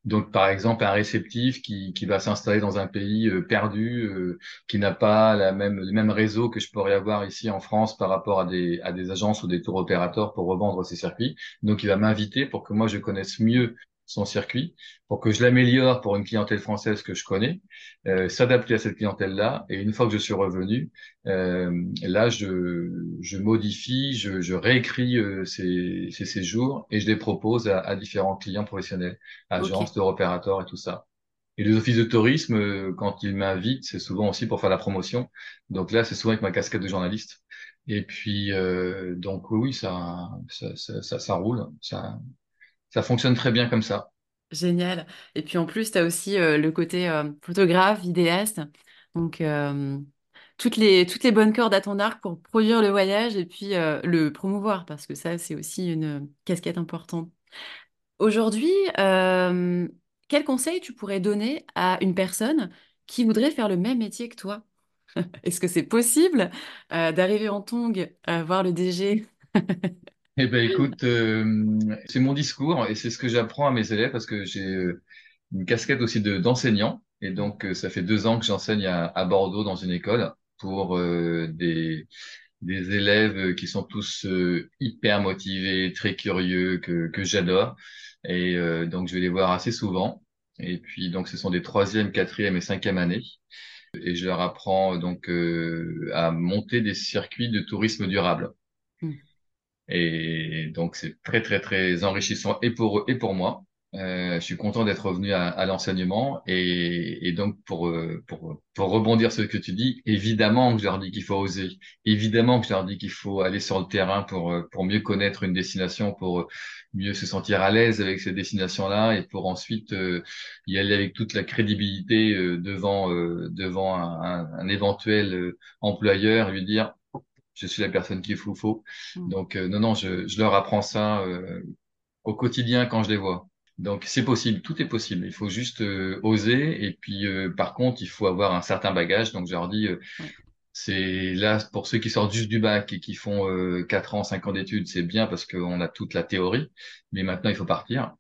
Donc, par exemple, un réceptif qui, qui va s'installer dans un pays euh, perdu, euh, qui n'a pas la même, le même réseau que je pourrais avoir ici en France par rapport à des, à des agences ou des tours opérateurs pour revendre ses circuits. Donc, il va m'inviter pour que moi, je connaisse mieux son circuit, pour que je l'améliore pour une clientèle française que je connais, euh, s'adapter à cette clientèle-là. Et une fois que je suis revenu, euh, là, je, je modifie, je, je réécris euh, ces, ces séjours et je les propose à, à différents clients professionnels agences, tour opérateurs et tout ça. Et les offices de tourisme, euh, quand ils m'invitent, c'est souvent aussi pour faire la promotion. Donc là, c'est souvent avec ma casquette de journaliste. Et puis, euh, donc oui, oui, ça, ça, ça, ça, ça roule, ça, ça fonctionne très bien comme ça. Génial. Et puis en plus, tu as aussi euh, le côté euh, photographe, vidéaste. Donc, euh, toutes les, bonnes cordes à ton arc pour produire le voyage et puis le promouvoir, parce que ça, c'est aussi une casquette importante. Aujourd'hui, quel conseil tu pourrais donner à une personne qui voudrait faire le même métier que toi? Est-ce que c'est possible d'arriver en tongs, euh, voir le DG? Eh ben, écoute, euh, c'est mon discours et c'est ce que j'apprends à mes élèves parce que j'ai euh, une casquette aussi de d'enseignant et donc euh, ça fait deux ans que j'enseigne à, à Bordeaux dans une école pour euh, des des élèves qui sont tous hyper motivés, très curieux, que, que j'adore. Et donc, je vais les voir assez souvent. Et puis, donc, ce sont des troisième, quatrième et cinquième années. Et je leur apprends donc à monter des circuits de tourisme durable. Hmm. Et donc, c'est très, très, très enrichissant et pour eux et pour moi. Euh, je suis content d'être revenu à, à l'enseignement et, et donc pour, euh, pour, pour rebondir sur ce que tu dis, évidemment que je leur dis qu'il faut oser, évidemment que je leur dis qu'il faut aller sur le terrain pour, euh, pour mieux connaître une destination, pour euh, mieux se sentir à l'aise avec cette destination-là et pour ensuite euh, y aller avec toute la crédibilité euh, devant, devant un, un, un éventuel employeur, lui dire je suis la personne qu'il faut, faut. Hmm. Donc, euh, non, non, je, je leur apprends ça euh, au quotidien quand je les vois. Donc, c'est possible, tout est possible. Il faut juste euh, oser. Et puis, euh, par contre, il faut avoir un certain bagage. Donc, je leur dis, euh, Ouais. c'est là, pour ceux qui sortent juste du bac et qui font euh, 4 ans, 5 ans d'études, c'est bien parce qu'on a toute la théorie. Mais maintenant, il faut partir.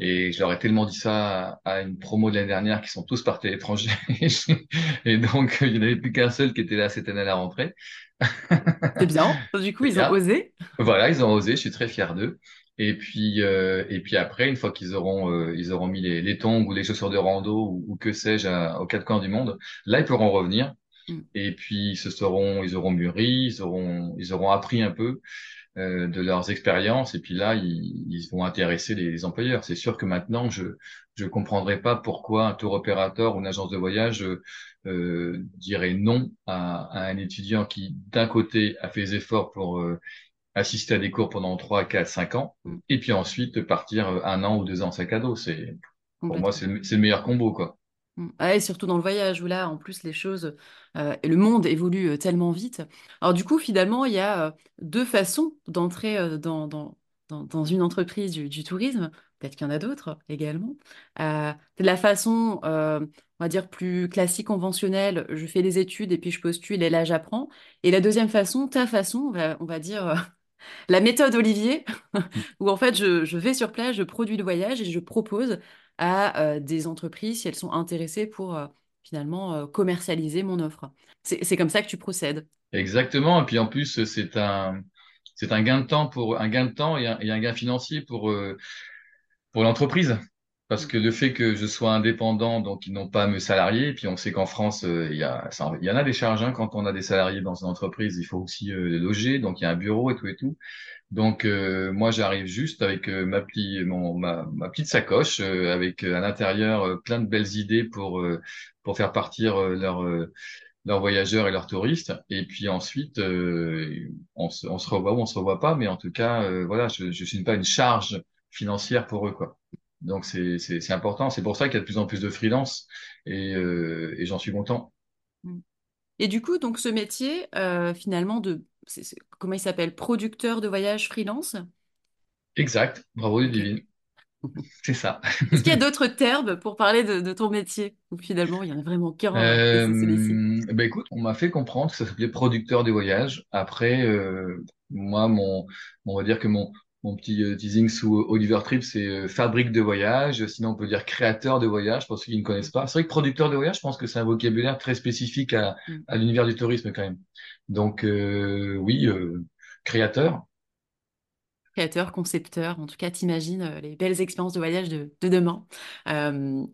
Et je leur ai tellement dit ça à, à une promo de l'année dernière qui sont tous partis à l'étranger. Et donc, il n'y en avait plus qu'un seul qui était là cette année à la rentrée. C'est bien. Du coup, ils ont osé. Voilà, ils ont osé, je suis très fier d'eux. Et puis, euh, et puis après, une fois qu'ils auront, euh, ils auront mis les, les tongs ou les chaussures de rando ou, ou que sais-je aux quatre coins du monde, là, ils pourront revenir. Hmm. Et puis, ils se seront, ils auront mûri, ils auront, ils auront appris un peu euh, de leurs expériences. Et puis là, ils, ils vont intéresser les, les employeurs. C'est sûr que maintenant, je je comprendrai pas pourquoi un tour opérateur ou une agence de voyage euh, euh, dirait non à, à un étudiant qui, d'un côté, a fait des efforts pour euh, assister à des cours pendant 3, 4, 5 ans, Hmm. et puis ensuite partir un an ou deux ans en sac à dos. C'est, pour moi, c'est le, meilleur combo, quoi. Mm. Ouais, et surtout dans le voyage où là, en plus, les choses euh, le monde évolue tellement vite. Alors du coup, finalement, il y a deux façons d'entrer dans, dans, dans, dans une entreprise du, du tourisme. Peut-être qu'il y en a d'autres également. Euh, la façon, euh, on va dire, plus classique, conventionnelle, je fais des études et puis je postule et là, j'apprends. Et la deuxième façon, ta façon, on va, on va dire, La méthode Olivier, où en fait je, je, vais sur place, je produis le voyage et je propose à euh, des entreprises si elles sont intéressées pour euh, finalement euh, commercialiser mon offre. C'est comme ça que tu procèdes. Exactement. Et puis en plus, c'est un, c'est un gain de temps pour un gain de temps et un, et un gain financier pour pour l'entreprise. Parce que le fait que je sois indépendant, donc ils n'ont pas à me salarier, et puis on sait qu'en France, il y, a, il y en a des charges hein, quand on a des salariés dans une entreprise, il faut aussi les loger, donc il y a un bureau et tout et tout. Donc euh, moi j'arrive juste avec euh, ma, petite, mon, ma, ma, petite sacoche euh, avec à l'intérieur plein de belles idées pour pour faire partir leurs leurs voyageurs et leurs touristes. Et puis ensuite on se, on se revoit ou on se revoit pas, mais en tout cas voilà je je suis pas une charge financière pour eux quoi. Donc c'est important. C'est pour ça qu'il y a de plus en plus de freelance et et j'en suis content. Et du coup donc ce métier finalement de comment il s'appelle? Producteur de voyage freelance? Exact, bravo Ludivine. C'est ça. Est-ce qu'il y a d'autres termes pour parler de, ton métier? Ou finalement, il y en a vraiment qu'un euh, ben écoute, on m'a fait comprendre que ça s'appelait producteur de voyage. Après, euh, moi, mon, on va dire que mon, mon petit euh, teasing sous Oliver Trip, c'est euh, fabrique de voyage. Sinon, on peut dire créateur de voyage pour ceux qui ne connaissent pas. C'est vrai que producteur de voyage, je pense que c'est un vocabulaire très spécifique à, mm. à l'univers du tourisme quand même. Donc, euh, oui, euh, créateur. Créateur, concepteur, en tout cas, t'imagines les belles expériences de voyage de, de demain. Euh,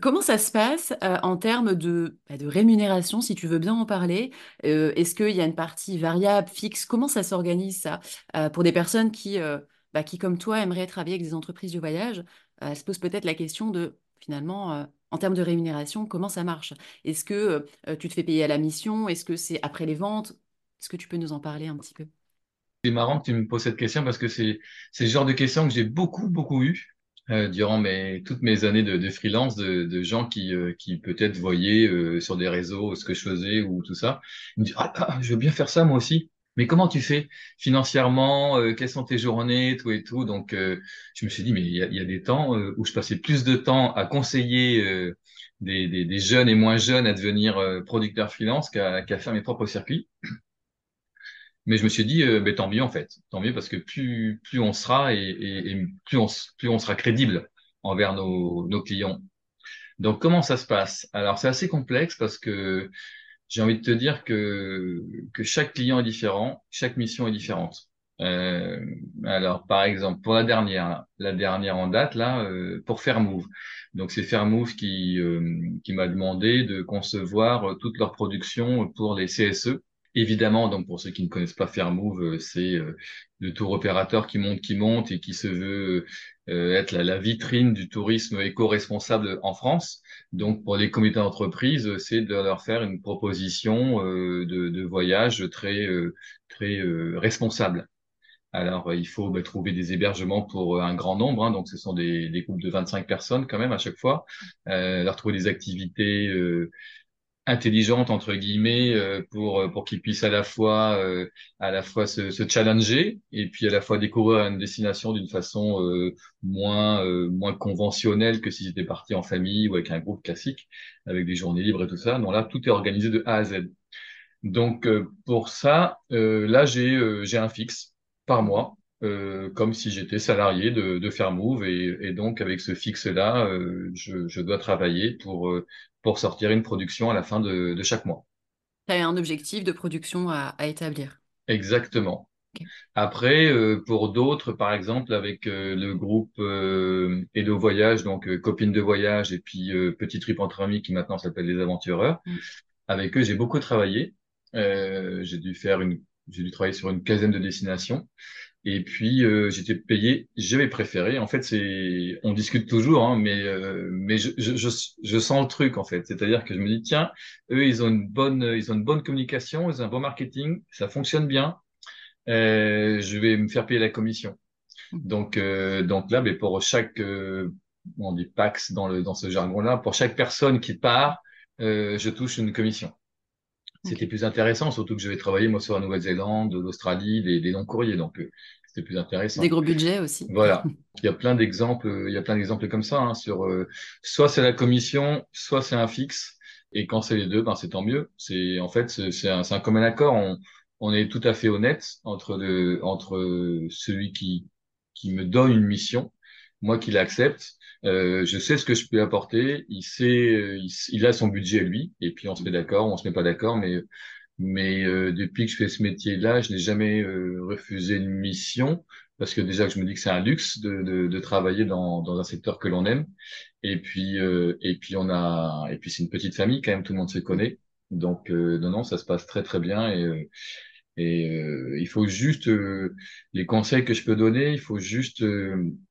Comment ça se passe euh, en termes de, bah, de, rémunération, si tu veux bien en parler? Euh, Est-ce qu'il y a une partie variable, fixe? Comment ça s'organise ça? Euh, pour des personnes qui, bah, qui, comme toi, aimeraient travailler avec des entreprises de voyage se pose peut-être la question de, finalement, en termes de rémunération, comment ça marche? Est-ce que tu te fais payer à la mission? Est-ce que c'est après les ventes? Est-ce que tu peux nous en parler un petit peu? C'est marrant que tu me poses cette question parce que c'est le genre de question que j'ai beaucoup, beaucoup eu euh, durant mes, toutes mes années de, de freelance, de, de, gens qui, euh, qui peut-être voyaient euh, sur des réseaux ce que je faisais ou tout ça. Ils me disent ah, ah, je veux bien faire ça moi aussi. Mais comment tu fais financièrement Quelles sont tes journées, tout et tout? Donc, je me suis dit mais il y a, y a, des temps où je passais plus de temps à conseiller des, des, des, jeunes et moins jeunes à devenir producteurs freelance qu'à qu'à faire mes propres circuits. Mais je me suis dit, euh, ben, tant mieux en fait, tant mieux parce que plus plus on sera et, et, et plus on plus on sera crédible envers nos, nos clients. Donc comment ça se passe? Alors c'est assez complexe parce que j'ai envie de te dire que que chaque client est différent, chaque mission est différente. Euh, alors par exemple pour la dernière, la dernière en date là, euh, pour Fairmove. Donc c'est Fairmove qui euh, qui m'a demandé de concevoir toute leur production pour les CSE, Évidemment, donc pour ceux qui ne connaissent pas Fairmove, euh, c'est euh, le tour opérateur qui monte, qui monte et qui se veut euh, être la, vitrine du tourisme éco-responsable en France. Donc pour les comités d'entreprise, c'est de leur faire une proposition de, voyage très très responsable. Alors, il faut bah, trouver des hébergements pour un grand nombre, hein, donc ce sont des, des, groupes de 25 personnes quand même à chaque fois, euh, leur trouver des activités euh, intelligente entre guillemets euh, pour euh, pour qu'ils puissent à la fois euh, à la fois se, se, challenger et puis à la fois découvrir une destination d'une façon moins moins conventionnelle que s'ils étaient partis en famille ou avec un groupe classique avec des journées libres et tout ça. Non là tout est organisé de A à Z. Donc pour ça là j'ai j'ai un fixe par mois euh, comme si j'étais salarié de, de Fairmove et, et, donc avec ce fixe-là, euh, je, je, dois travailler pour, euh, pour sortir une production à la fin de, de chaque mois. Tu as un objectif de production à, à établir. Exactement. Après, euh, pour d'autres, par exemple, avec le groupe Hello Voyage, donc Copines de Voyage et puis Petit Trip entre amis qui maintenant s'appelle Les Aventureurs, mm. avec eux, j'ai beaucoup travaillé. j'ai dû faire une, j'ai dû travailler sur une quinzaine de destinations. Et puis euh, j'étais payé, j'avais préféré. En fait, c'est, on discute toujours, hein, mais euh, mais je, je, je, sens le truc en fait. C'est-à-dire que je me dis tiens, eux ils ont une bonne, ils ont une bonne communication, ils ont un bon marketing, ça fonctionne bien. Euh, je vais me faire payer la commission. Donc euh, donc là, mais pour chaque, on dit pax dans le dans ce jargon-là, pour chaque personne qui part, je touche une commission. C'était plus intéressant, surtout que je vais travailler moi sur la Nouvelle-Zélande, l'Australie, les, les longs courriers, donc euh, c'était plus intéressant. Des gros budgets aussi. Voilà, il y a plein d'exemples, il y a plein d'exemples comme ça hein, sur euh, soit c'est la commission, soit c'est un fixe, et quand c'est les deux, ben c'est tant mieux. C'est en fait c'est un, un commun accord. On, on est tout à fait honnête entre le, entre celui qui qui me donne une mission, moi qui l'accepte. Euh, je sais ce que je peux apporter. Il sait, il, a son budget lui, et puis on se met d'accord, on se met pas d'accord, mais mais euh, depuis que je fais ce métier-là, je n'ai jamais euh, refusé une mission. Parce que déjà que je me dis que c'est un luxe de, de, de, travailler dans, dans un secteur que l'on aime. Et puis euh, et puis on a et puis c'est une petite famille quand même, tout le monde se connaît. Donc non non, ça se passe très très bien. Et et il faut juste les conseils que je peux donner, il faut juste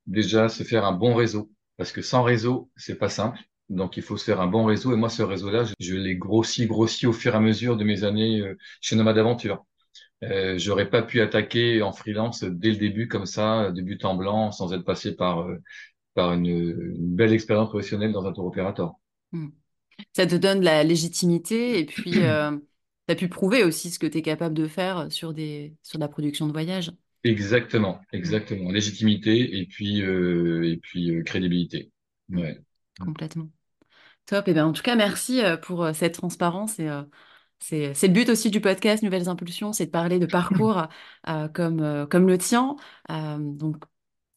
déjà se faire un bon réseau parce que sans réseau c'est pas simple. Donc, il faut se faire un bon réseau. Et moi, ce réseau-là, je, l'ai grossi, grossi au fur et à mesure de mes années euh, chez Nomad Aventure. Euh, j'aurais pas pu attaquer en freelance dès le début comme ça, de but en blanc, sans être passé par euh, une, belle expérience professionnelle dans un tour opérateur. Hmm. Ça te donne la légitimité et puis euh, tu as pu prouver aussi ce que tu es capable de faire sur la production de voyage. Exactement, exactement. Légitimité et puis et puis crédibilité. Ouais. Complètement. Top. Et ben, en tout cas, merci euh, pour euh, cette transparence. Et, euh, c'est, c'est le but aussi du podcast Nouvelles Impulsions, c'est de parler de parcours comme, comme le tien. donc,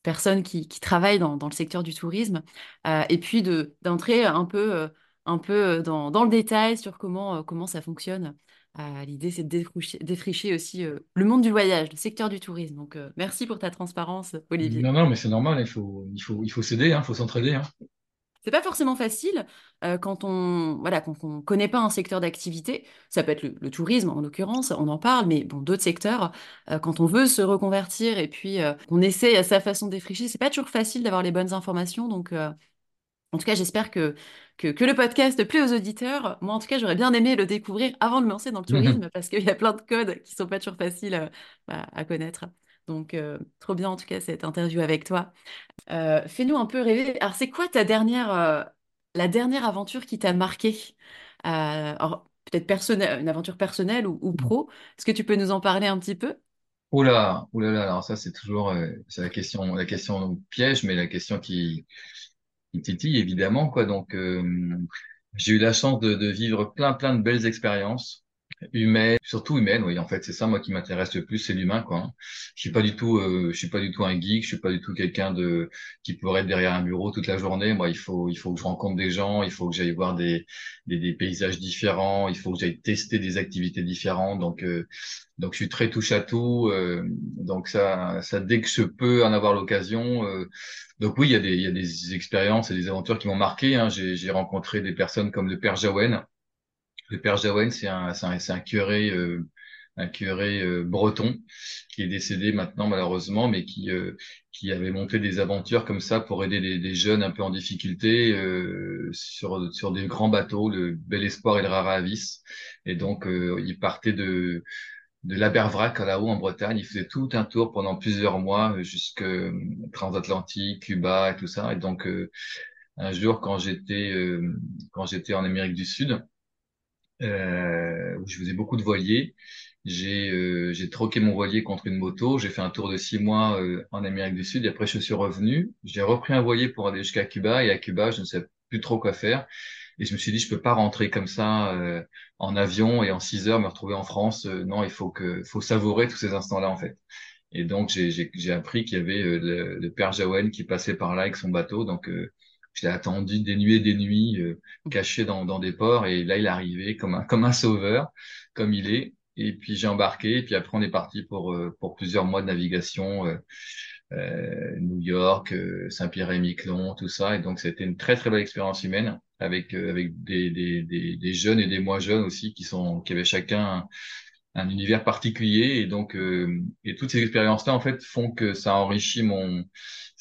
personnes qui, qui travaillent dans, dans, le secteur du tourisme. et puis de, d'entrer un peu, un peu dans, dans, le détail sur comment, comment ça fonctionne. L'idée, c'est de défricher, aussi le monde du voyage, le secteur du tourisme. Donc, merci pour ta transparence, Olivier. Non, non, mais c'est normal, il faut, il faut, il faut s'aider, il hein, faut s'entraider. Hein. C'est pas forcément facile euh, quand on voilà quand on connaît pas un secteur d'activité. Ça peut être le, tourisme en l'occurrence, on en parle, mais bon d'autres secteurs. Euh, quand on veut se reconvertir et puis euh, on essaie à sa façon de défricher, c'est pas toujours facile d'avoir les bonnes informations. Donc en tout cas, j'espère que, que, le podcast plaît aux auditeurs. Moi, en tout cas, j'aurais bien aimé le découvrir avant de me lancer dans le tourisme parce qu'il y a plein de codes qui sont pas toujours faciles bah, à connaître. Donc, trop bien en tout cas cette interview avec toi. Euh, fais-nous un peu rêver. Alors, c'est quoi ta dernière, euh, la dernière aventure qui t'a marqué euh, peut-être personnelle, une aventure personnelle ou, pro? Est-ce que tu peux nous en parler un petit peu? Oula, oula, alors ça c'est toujours la question, la question piège, mais la question qui, titille évidemment quoi. Donc j'ai eu la chance de, de, vivre plein plein de belles expériences humaine, surtout humaine, oui. En fait, c'est ça moi qui m'intéresse le plus, c'est l'humain, quoi. Hein. Je suis pas du tout, euh, je suis pas du tout un geek, je suis pas du tout quelqu'un de qui pourrait être derrière un bureau toute la journée. Moi, il faut, il faut que je rencontre des gens, il faut que j'aille voir des, des, des paysages différents, il faut que j'aille tester des activités différentes. Donc, euh, donc je suis très touche à tout. Euh, donc ça, ça dès que je peux en avoir l'occasion. donc oui, il y a des, il y a des expériences et des aventures qui m'ont marqué. Hein. J'ai rencontré des personnes comme le père Jaouen le père Jaouen, c'est un, c'est un, curé, euh, un curé euh, breton qui est décédé maintenant malheureusement, mais qui, euh, qui avait monté des aventures comme ça pour aider des, jeunes un peu en difficulté sur, sur des grands bateaux, le Bel Espoir et le Rara Avis. Et donc, il partait de de l'Abervrac là-haut en Bretagne. Il faisait tout un tour pendant plusieurs mois jusque transatlantique, Cuba et tout ça. Et donc un jour quand j'étais quand j'étais en Amérique du Sud, euh, où je faisais beaucoup de voiliers. J'ai euh, j'ai troqué mon voilier contre une moto. J'ai fait un tour de six mois euh, en Amérique du Sud. Et après, je suis revenu. J'ai repris un voilier pour aller jusqu'à Cuba. Et à Cuba, je ne sais plus trop quoi faire. Et je me suis dit, je peux pas rentrer comme ça euh, en avion et en six heures me retrouver en France. non, il faut que faut savourer tous ces instants-là en fait. Et donc j'ai appris qu'il y avait le, le, père Jaouen qui passait par là avec son bateau. Donc je l'ai attendu des nuits et des nuits, euh, caché dans, dans des ports, et là il est arrivé comme un, comme un sauveur, comme il est. Et puis j'ai embarqué, et puis après on est parti pour, euh, pour plusieurs mois de navigation, euh, euh New York, Saint-Pierre et Miquelon, tout ça. Et donc c'était une très très belle expérience humaine avec avec des, des, des, jeunes et des moins jeunes aussi qui sont qui avaient chacun un, un univers particulier. Et donc et toutes ces expériences-là en fait font que ça enrichit mon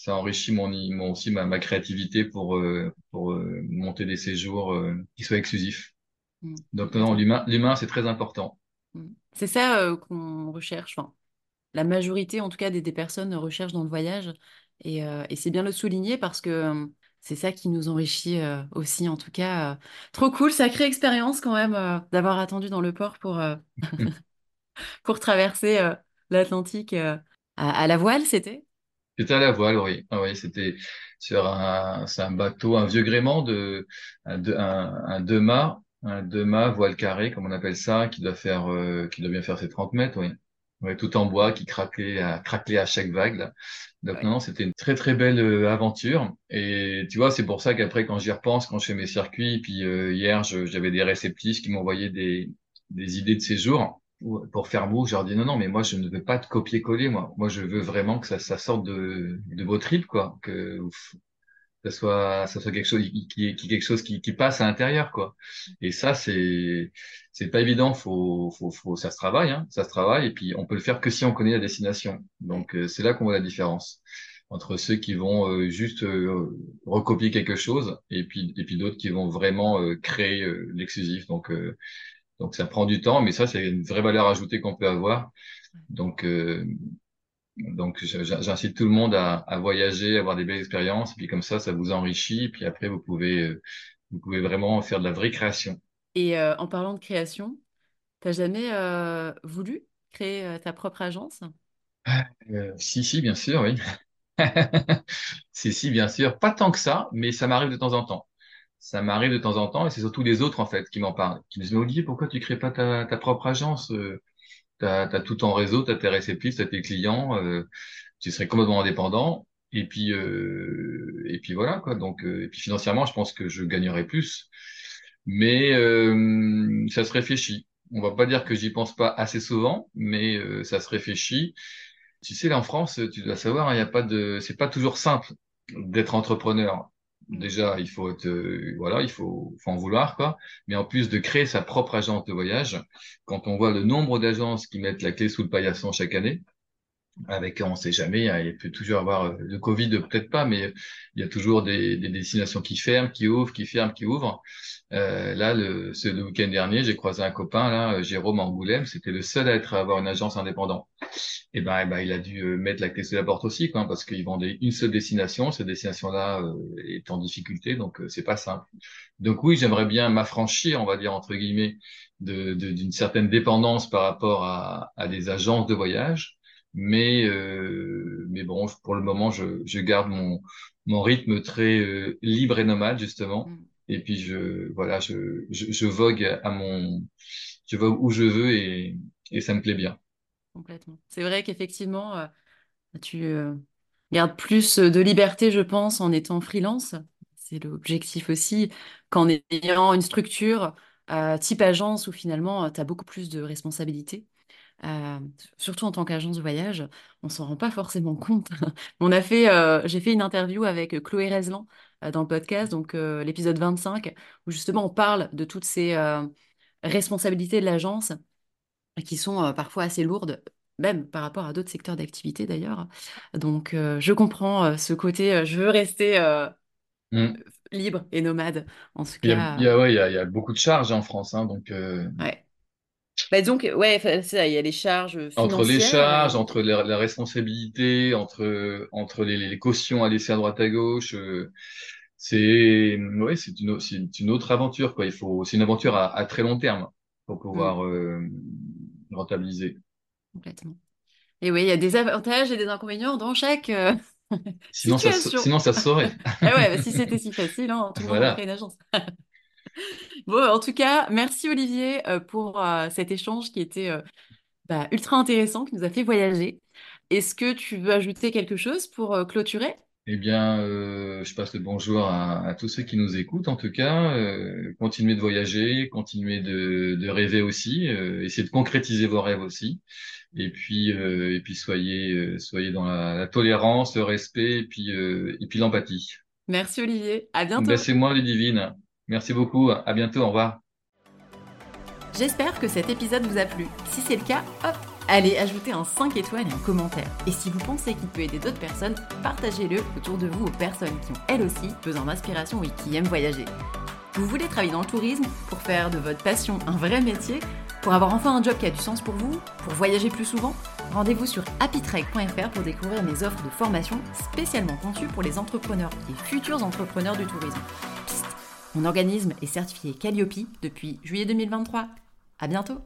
ça enrichit mon, mon aussi ma, ma, créativité pour euh, pour euh, monter des séjours euh, qui soient exclusifs. Mm. Donc non, l'humain l'humain c'est très important. Mm. C'est ça qu'on recherche. Enfin, la majorité en tout cas des, des personnes recherchent dans le voyage et, et c'est bien le souligner parce que c'est ça qui nous enrichit aussi en tout cas. trop cool, sacrée expérience quand même d'avoir attendu dans le port pour pour traverser l'Atlantique à, à la voile, c'était c'était à la voile, oui. Ah, oui, c'était sur un, un bateau, un vieux gréement de, un, un, deux mâts Un deux-mâts, voile carré, comme on appelle ça, qui doit faire, euh, qui doit bien faire ses 30 mètres, oui. Ouais, tout en bois, qui craquait à, craquait à chaque vague, là. Donc, non, c'était une très, très belle euh, aventure. Et tu vois, c'est pour ça qu'après, quand j'y repense, quand je fais mes circuits, puis euh, hier, j'avais des réceptifs qui m'envoyaient des, des idées de séjour pour faire beau, je leur dis non, non, mais moi, je ne veux pas de copier-coller, moi. Moi, je veux vraiment que ça, ça sorte de, de vos tripes, quoi. Que ça soit ça soit quelque chose qui, qui, quelque chose qui, qui passe à l'intérieur quoi. Et ça c'est c'est pas évident. Faut faut faut ça se travaille hein, ça se travaille et puis on peut le faire que si on connaît la destination. Donc euh, c'est là qu'on voit la différence entre ceux qui vont euh, juste euh, recopier quelque chose et puis et puis d'autres qui vont vraiment créer l'exclusif. Donc donc ça prend du temps mais ça c'est une vraie valeur ajoutée qu'on peut avoir donc donc, j'incite tout le monde à, à, voyager, à avoir des belles expériences, et puis comme ça, ça vous enrichit, et puis après, vous pouvez, euh, vous pouvez vraiment faire de la vraie création. Et euh, en parlant de création, t'as jamais euh, voulu créer ta propre agence? Si, si, bien sûr, oui. si, si, bien sûr. Pas tant que ça, mais ça m'arrive de temps en temps. Ça m'arrive de temps en temps, et c'est surtout les autres, en fait, qui m'en parlent. Qui me disent, mais Olivier, pourquoi tu crées pas ta, ta propre agence tu as, tout en réseau, tu as tes réceptifs, tu as tes clients, euh, tu serais complètement indépendant. Et puis, euh, et puis voilà, quoi. Donc, euh, et puis financièrement, je pense que je gagnerais plus. Mais euh, ça se réfléchit. On va pas dire que j'y pense pas assez souvent, mais ça se réfléchit. Tu sais, là en France, tu dois savoir, il hein, a pas de, c'est pas toujours simple d'être entrepreneur déjà, il faut euh, voilà, il faut, faut, en vouloir, quoi. Mais en plus de créer sa propre agence de voyage, quand on voit le nombre d'agences qui mettent la clé sous le paillasson chaque année, avec, on sait jamais, hein, il peut toujours avoir euh, le Covid, peut-être pas, mais il y a toujours des, des, destinations qui ferment, qui ouvrent, qui ferment, qui ouvrent. Euh, là, le, le week-end dernier, j'ai croisé un copain, là, Jérôme Angoulême, c'était le seul à être à avoir une agence indépendante. Et ben, eh ben, il a dû euh, mettre la clé sous la porte aussi, quoi, parce qu'il vendait une seule destination. Cette destination-là euh, est en difficulté, donc euh, c'est pas simple. Donc oui, j'aimerais bien m'affranchir, on va dire entre guillemets, de, d'une certaine dépendance par rapport à, à des agences de voyage. Mais euh, mais bon, pour le moment, je, je garde mon mon rythme très libre et nomade justement. Mm. Et puis je voilà, je, je, je vogue à mon, je vogue où je veux et et ça me plaît bien complètement. C'est vrai qu'effectivement, euh, tu euh, gardes plus de liberté, je pense, en étant freelance. C'est l'objectif aussi, qu'en ayant une structure euh, type agence où finalement, tu as beaucoup plus de responsabilités. Surtout en tant qu'agence de voyage, on s'en rend pas forcément compte. on a fait, j'ai fait une interview avec Chloé Rezlan dans le podcast, donc l'épisode 25, où justement on parle de toutes ces responsabilités de l'agence qui sont euh, parfois assez lourdes, même par rapport à d'autres secteurs d'activité d'ailleurs. Donc, euh, je comprends euh, ce côté, je veux rester mmh. libre et nomade, en ce cas. Il y a, ouais, il y a, il y a beaucoup de charges en France, hein, donc. Ouais. Bah, donc, ouais, ça, il y a les charges financières. Entre les charges, entre la, la, responsabilité, entre, entre les, les, cautions à laisser à droite à gauche, c'est ouais, c'est une, une, autre aventure, quoi. Il faut, c'est une aventure à, à, très long terme pour pouvoir mmh rentabiliser. Complètement. Et oui, il y a des avantages et des inconvénients dans chaque euh, sinon. Ça, sinon, ça se saurait. ah ouais, bah, si c'était si facile, hein, tout le monde voilà. une agence. Bon, en tout cas, merci Olivier euh, pour euh, cet échange qui était bah, ultra intéressant, qui nous a fait voyager. Est-ce que tu veux ajouter quelque chose pour clôturer? Eh bien, euh, je passe le bonjour à, à, tous ceux qui nous écoutent, en tout cas. Euh, continuez de voyager, continuez de, de rêver aussi, euh, essayez de concrétiser vos rêves aussi. Et puis, euh, et puis soyez, euh, soyez dans la, la, tolérance, le respect, et puis, euh, et puis l'empathie. Merci Olivier. À bientôt. Ben, c'est moi, Ludivine. Merci beaucoup. À bientôt. Au revoir. J'espère que cet épisode vous a plu. Si c'est le cas, hop Allez, ajoutez un 5 étoiles et un commentaire. Et si vous pensez qu'il peut aider d'autres personnes, partagez-le autour de vous aux personnes qui ont elles aussi besoin d'inspiration et qui aiment voyager. Vous voulez travailler dans le tourisme pour faire de votre passion un vrai métier Pour avoir enfin un job qui a du sens pour vous Pour voyager plus souvent? Rendez-vous sur happytrek.fr pour découvrir mes offres de formation spécialement conçues pour les entrepreneurs et futurs entrepreneurs du tourisme. Mon organisme est certifié Calliope depuis juillet 2023. À bientôt